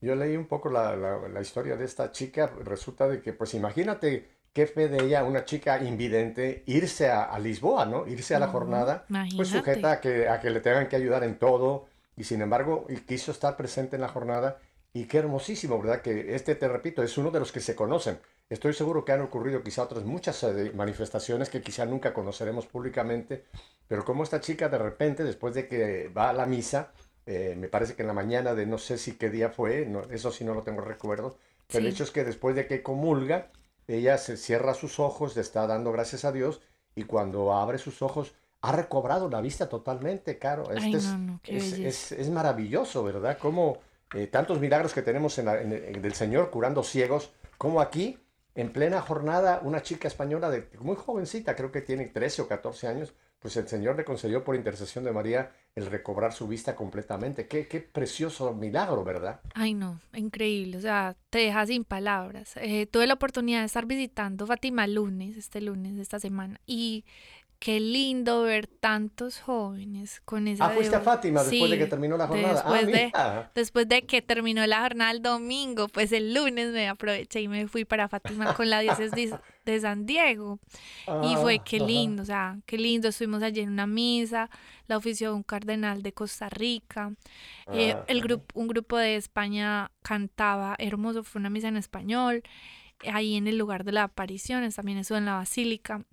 Yo leí un poco la, la, historia de esta chica. Resulta de que, pues imagínate qué fe de ella, una chica invidente, irse a, Lisboa, ¿no? Irse a la jornada, pues sujeta a que, a que le tengan que ayudar en todo. Y sin embargo, quiso estar presente en la jornada. Y qué hermosísimo, ¿verdad? Que este, te repito, es uno de los que se conocen. Estoy seguro que han ocurrido quizá otras muchas eh, manifestaciones que quizá nunca conoceremos públicamente, pero como esta chica de repente, después de que va a la misa, eh, me parece que en la mañana de no sé si qué día fue, eso sí no lo tengo recuerdo, pero el hecho es que después de que comulga, ella se cierra sus ojos, le está dando gracias a Dios y cuando abre sus ojos ha recobrado la vista totalmente, Caro. Este es, es, maravilloso, ¿verdad? Como eh, tantos milagros que tenemos en, en, del Señor curando ciegos, como aquí, en plena jornada, una chica española de muy jovencita, creo que tiene 13 o 14 años, pues el Señor le concedió por intercesión de María el recobrar su vista completamente. Qué, qué precioso milagro, ¿verdad? Ay, no, increíble. O sea, te deja sin palabras. Eh, tuve la oportunidad de estar visitando Fátima lunes, este lunes de esta semana, y Qué lindo ver tantos jóvenes con esa. Ah, fuiste a Fátima después de que terminó la jornada. Ah, después, de, después de que terminó la jornada el domingo, pues el lunes me aproveché y me fui para Fátima con la diócesis de San Diego. y fue qué lindo, o sea, qué lindo. Estuvimos allí en una misa, la ofició un cardenal de Costa Rica. Eh, el grupo, un grupo de España cantaba hermoso, fue una misa en español ahí en el lugar de la aparición, también eso en la basílica.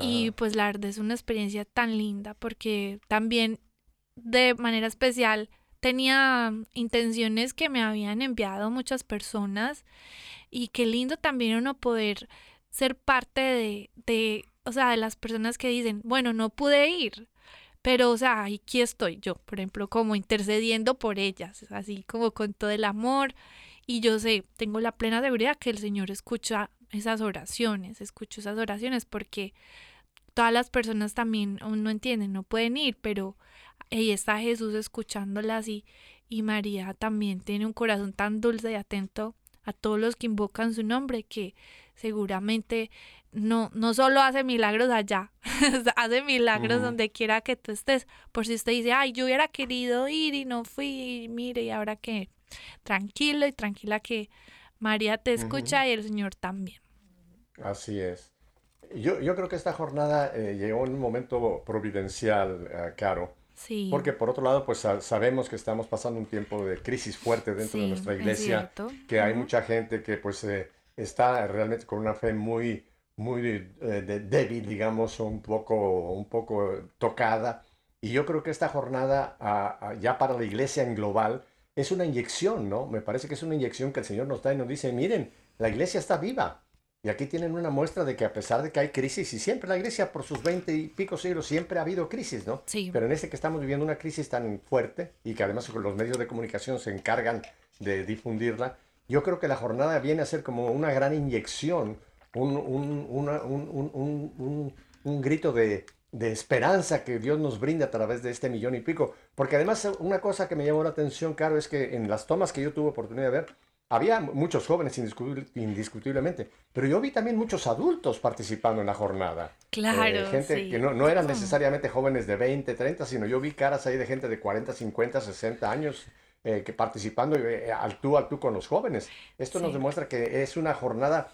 Y pues la verdad es una experiencia tan linda porque también de manera especial tenía intenciones que me habían enviado muchas personas y qué lindo también uno poder ser parte de, de, o sea, de las personas que dicen, bueno, no pude ir, pero, o sea, aquí estoy yo, por ejemplo, como intercediendo por ellas, así como con todo el amor y yo sé, tengo la plena seguridad que el Señor escucha esas oraciones, escucha esas oraciones porque todas las personas también no entienden, no pueden ir, pero ahí está Jesús escuchándolas y, y María también tiene un corazón tan dulce y atento a todos los que invocan su nombre que seguramente no, no solo hace milagros allá, hace milagros donde quiera que tú estés. Por si usted dice, ay, yo hubiera querido ir y no fui, mire, y ahora que tranquilo y tranquila que María te escucha y el Señor también. Así es. Yo, yo creo que esta jornada eh, llegó en un momento providencial, eh, Caro. Sí. Porque por otro lado, pues sabemos que estamos pasando un tiempo de crisis fuerte dentro de nuestra iglesia, que hay mucha gente que pues eh, está realmente con una fe muy, muy débil, digamos, un poco, un poco tocada. Y yo creo que esta jornada ya para la iglesia en global es una inyección, ¿no? Me parece que es una inyección que el Señor nos da y nos dice, miren, la iglesia está viva. Y aquí tienen una muestra de que a pesar de que hay crisis, y siempre la iglesia por sus veinte y pico siglos siempre ha habido crisis, ¿no? Sí. Pero en este que estamos viviendo una crisis tan fuerte y que además los medios de comunicación se encargan de difundirla, yo creo que la jornada viene a ser como una gran inyección, un, un grito de, de esperanza que Dios nos brinda a través de este millón y pico. Porque además una cosa que me llamó la atención, Caro, es que en las tomas que yo tuve oportunidad de ver, había muchos jóvenes indiscutiblemente, pero yo vi también muchos adultos participando en la jornada. Claro. Eh, gente que no, no eran necesariamente jóvenes de 20, 30, sino yo vi caras ahí de gente de 40, 50, 60 años eh, que participando eh, al tú al tú con los jóvenes. Esto nos demuestra que es una jornada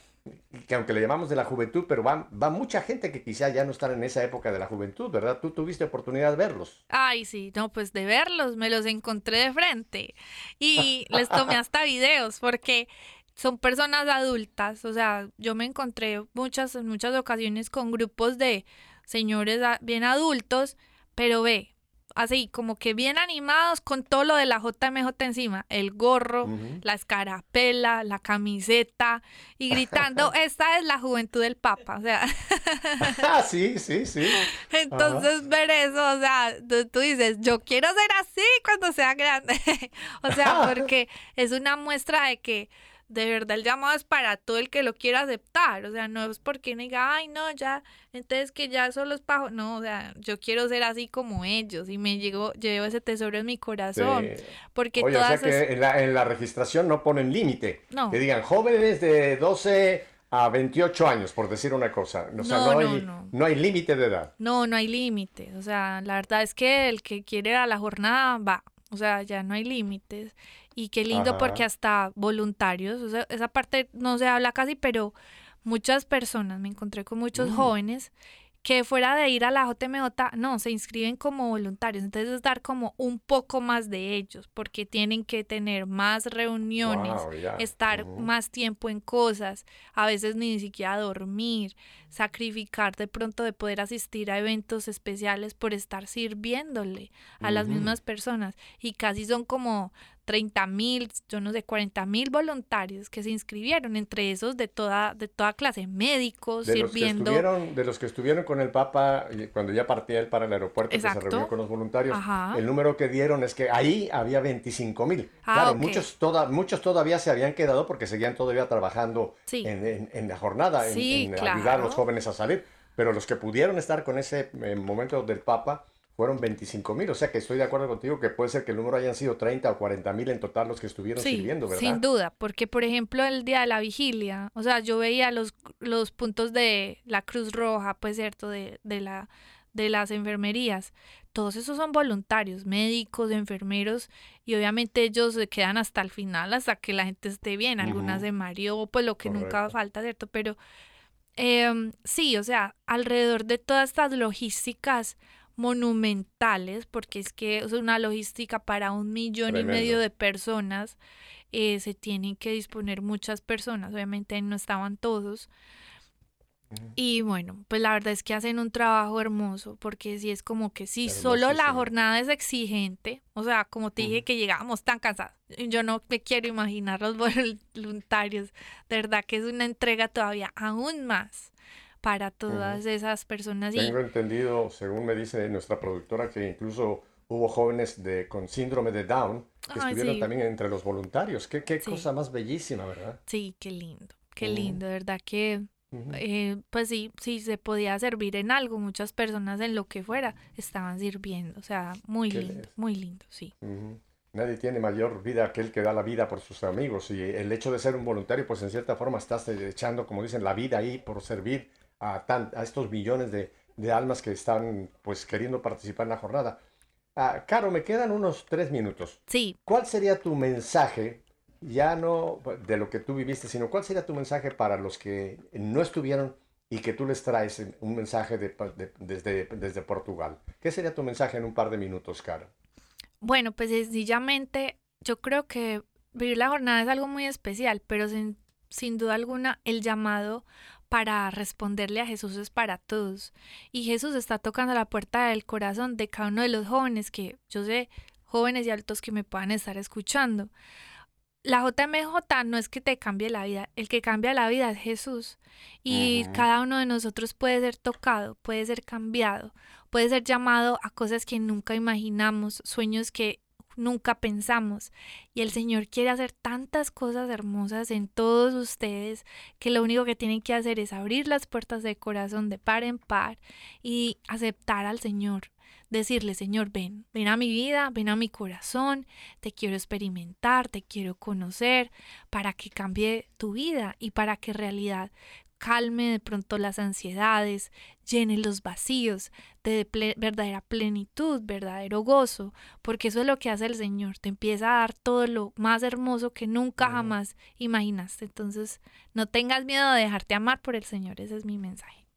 que aunque le llamamos de la juventud, pero va, va mucha gente que quizá ya no están en esa época de la juventud, ¿verdad? Tú tuviste oportunidad de verlos. Ay, sí, no, pues de verlos, me los encontré de frente y les tomé hasta videos porque son personas adultas, o sea, yo me encontré muchas, en muchas ocasiones con grupos de señores bien adultos, pero ve, así como que bien animados con todo lo de la JMJ encima, el gorro, la escarapela, la camiseta y gritando, esta es la juventud del Papa, o sea. ah, sí, sí, sí. Entonces ver eso, o sea, tú, dices, yo quiero ser así cuando sea grande, o sea, porque es una muestra de que de verdad el llamado es para todo el que lo quiera aceptar, o sea, no es porque diga, ay, no, ya, entonces que ya solo es pajo, no, o sea, yo quiero ser así como ellos y me llevo, llevo ese tesoro en mi corazón, porque Oye, todas o sea que en, la, en la registración no ponen límite, que digan jóvenes de 12 a 28 años, por decir una cosa, o sea, no, hay, no hay límite de edad. No, no hay límite, o sea, la verdad es que el que quiere a la jornada va, o sea, ya no hay límites. Y qué lindo porque hasta voluntarios, o sea, esa parte no se habla casi, pero muchas personas, me encontré con muchos mm. jóvenes que fuera de ir a la JMJ, no, se inscriben como voluntarios. Entonces es dar como un poco más de ellos, porque tienen que tener más reuniones, estar más tiempo en cosas, a veces ni siquiera dormir, sacrificar de pronto de poder asistir a eventos especiales por estar sirviéndole a las mismas personas. Y casi son como 30 mil, yo no sé, 40 mil voluntarios que se inscribieron, entre esos de toda, de toda clase, médicos, sirviendo. Los que estuvieron, de los que estuvieron con el Papa cuando ya partía él para el aeropuerto, que se reunió con los voluntarios, el número que dieron es que ahí había 25 mil. Ah, claro, muchos, toda, muchos todavía se habían quedado porque seguían todavía trabajando en, en, la jornada, en, ayudar a los jóvenes a salir, pero los que pudieron estar con ese eh, momento del Papa, fueron 25 mil. O sea que estoy de acuerdo contigo que puede ser que el número hayan sido 30 o 40 mil en total los que estuvieron sirviendo, ¿verdad? Sin duda, porque por ejemplo el día de la vigilia, o sea, yo veía los, los puntos de la Cruz Roja, pues cierto, de, de, la, de las enfermerías. Todos esos son voluntarios, médicos, enfermeros, y obviamente ellos se quedan hasta el final, hasta que la gente esté bien. Algunas de Mario, pues lo que nunca falta, ¿cierto? Pero em, sí, o sea, alrededor de todas estas logísticas monumentales, porque es que es una logística para un millón y medio de personas, eh, se tienen que disponer muchas personas, obviamente no estaban todos. Y bueno, pues la verdad es que hacen un trabajo hermoso, porque si es como que si solo la jornada es exigente, o sea, como te dije que llegábamos tan cansados, yo no me quiero imaginar los voluntarios, de verdad que es una entrega todavía aún más para todas esas personas. Tengo entendido, según me dice nuestra productora, que incluso hubo jóvenes de, con síndrome de Down que estuvieron también entre los voluntarios. Qué, qué cosa más bellísima, ¿verdad? Sí, qué lindo, qué lindo, de verdad que... Eh, pues sí, sí se podía servir en algo, muchas personas en lo que fuera estaban sirviendo, o sea, muy lindo, muy lindo, sí. Nadie tiene mayor vida que el que da la vida por sus amigos y el hecho de ser un voluntario, pues en cierta forma estás echando, como dicen, la vida ahí por servir a, a estos millones de, de, almas que están pues queriendo participar en la jornada. Ah, Caro, me quedan unos tres minutos. Sí. ¿Cuál sería tu mensaje, ya no de lo que tú viviste, sino cuál sería tu mensaje para los que no estuvieron y que tú les traes un mensaje desde, desde Portugal? ¿Qué sería tu mensaje en un par de minutos, Caro? Bueno, pues sencillamente yo creo que vivir la jornada es algo muy especial, pero sin, sin duda alguna el llamado para responderle a Jesús es para todos. Y Jesús está tocando la puerta del corazón de cada uno de los jóvenes que yo sé, jóvenes y altos que me puedan estar escuchando. La JMJ no es que te cambie la vida, el que cambia la vida es Jesús. Y cada uno de nosotros puede ser tocado, puede ser cambiado, puede ser llamado a cosas que nunca imaginamos, sueños que nunca pensamos. Y el Señor quiere hacer tantas cosas hermosas en todos ustedes que lo único que tienen que hacer es abrir las puertas de corazón de par en par y aceptar al Señor decirle, Señor, ven, ven a mi vida, ven a mi corazón, te quiero experimentar, te quiero conocer, para que cambie tu vida y para que en realidad calme de pronto las ansiedades, llene los vacíos de verdadera plenitud, verdadero gozo, porque eso es lo que hace el Señor, te empieza a dar todo lo más hermoso que nunca jamás imaginaste. Entonces, no tengas miedo de dejarte amar por el Señor, ese es mi mensaje.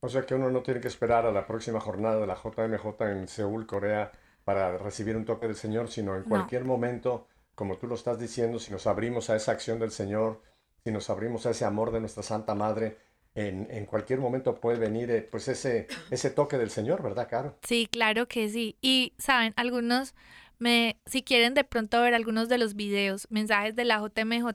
O sea que uno no tiene que esperar a la próxima jornada de la JMJ en Seúl, Corea, para recibir un toque del Señor, sino en cualquier momento, como tú lo estás diciendo, si nos abrimos a esa acción del Señor, si nos abrimos a ese amor de nuestra Santa Madre, en, en, cualquier momento puede venir eh, pues ese, ese toque del Señor, ¿verdad, Caro? Sí, claro que sí. Y saben, algunos me, si quieren de pronto ver algunos de los videos, mensajes de la JMJ,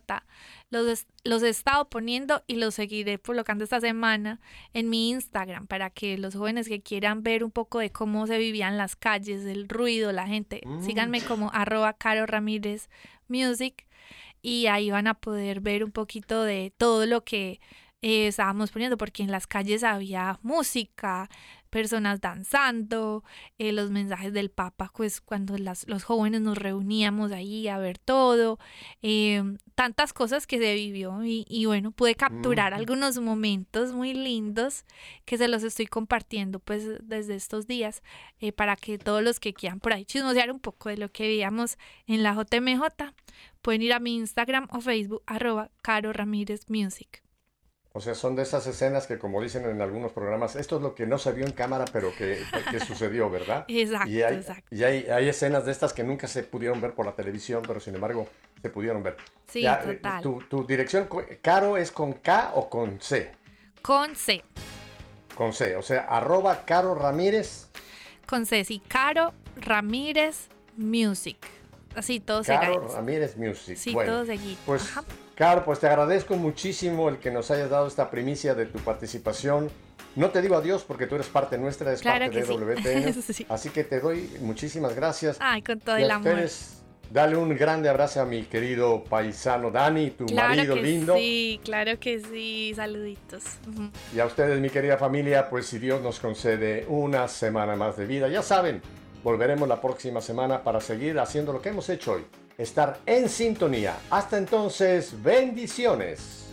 los, los he estado poniendo y los seguiré colocando esta semana en mi Instagram para que los jóvenes que quieran ver un poco de cómo se vivían las calles, el ruido, la gente, mm. síganme como arroba Caro Ramírez Music y ahí van a poder ver un poquito de todo lo que eh, estábamos poniendo, porque en las calles había música, personas danzando, eh, los mensajes del Papa, pues cuando las, los jóvenes nos reuníamos ahí a ver todo, eh, tantas cosas que se vivió y, bueno, pude capturar algunos momentos muy lindos que se los estoy compartiendo pues desde estos días eh, para que todos los que quieran por ahí chismosear un poco de lo que veíamos en la JMJ pueden ir a mi Instagram o Facebook arroba Caro Ramírez Music. O sea, son de esas escenas que, como dicen en algunos programas, esto es lo que no se vio en cámara, pero que, sucedió, ¿verdad? Exacto, y hay, exacto. Y hay, escenas de estas que nunca se pudieron ver por la televisión, pero sin embargo se pudieron ver. Sí, total. Tu, dirección, Caro, es con K o con C? Con C. Con C, o sea, arroba Caro Ramírez. Con C, sí, Caro Ramírez Music. Así, todo Caro Ramírez Music. Sí, todo seguido. Pues, Caro, pues te agradezco muchísimo el que nos hayas dado esta primicia de tu participación. No te digo adiós porque tú eres parte nuestra, es parte de WTN. Así que te doy muchísimas gracias. Ay, con todo el amor. Dale un grande abrazo a mi querido paisano Dani, tu marido lindo. Sí, claro que sí, saluditos. Y a ustedes, mi querida familia, pues si Dios nos concede una semana más de vida, ya saben, volveremos la próxima semana para seguir haciendo lo que hemos hecho hoy estar en sintonía. Hasta entonces, bendiciones.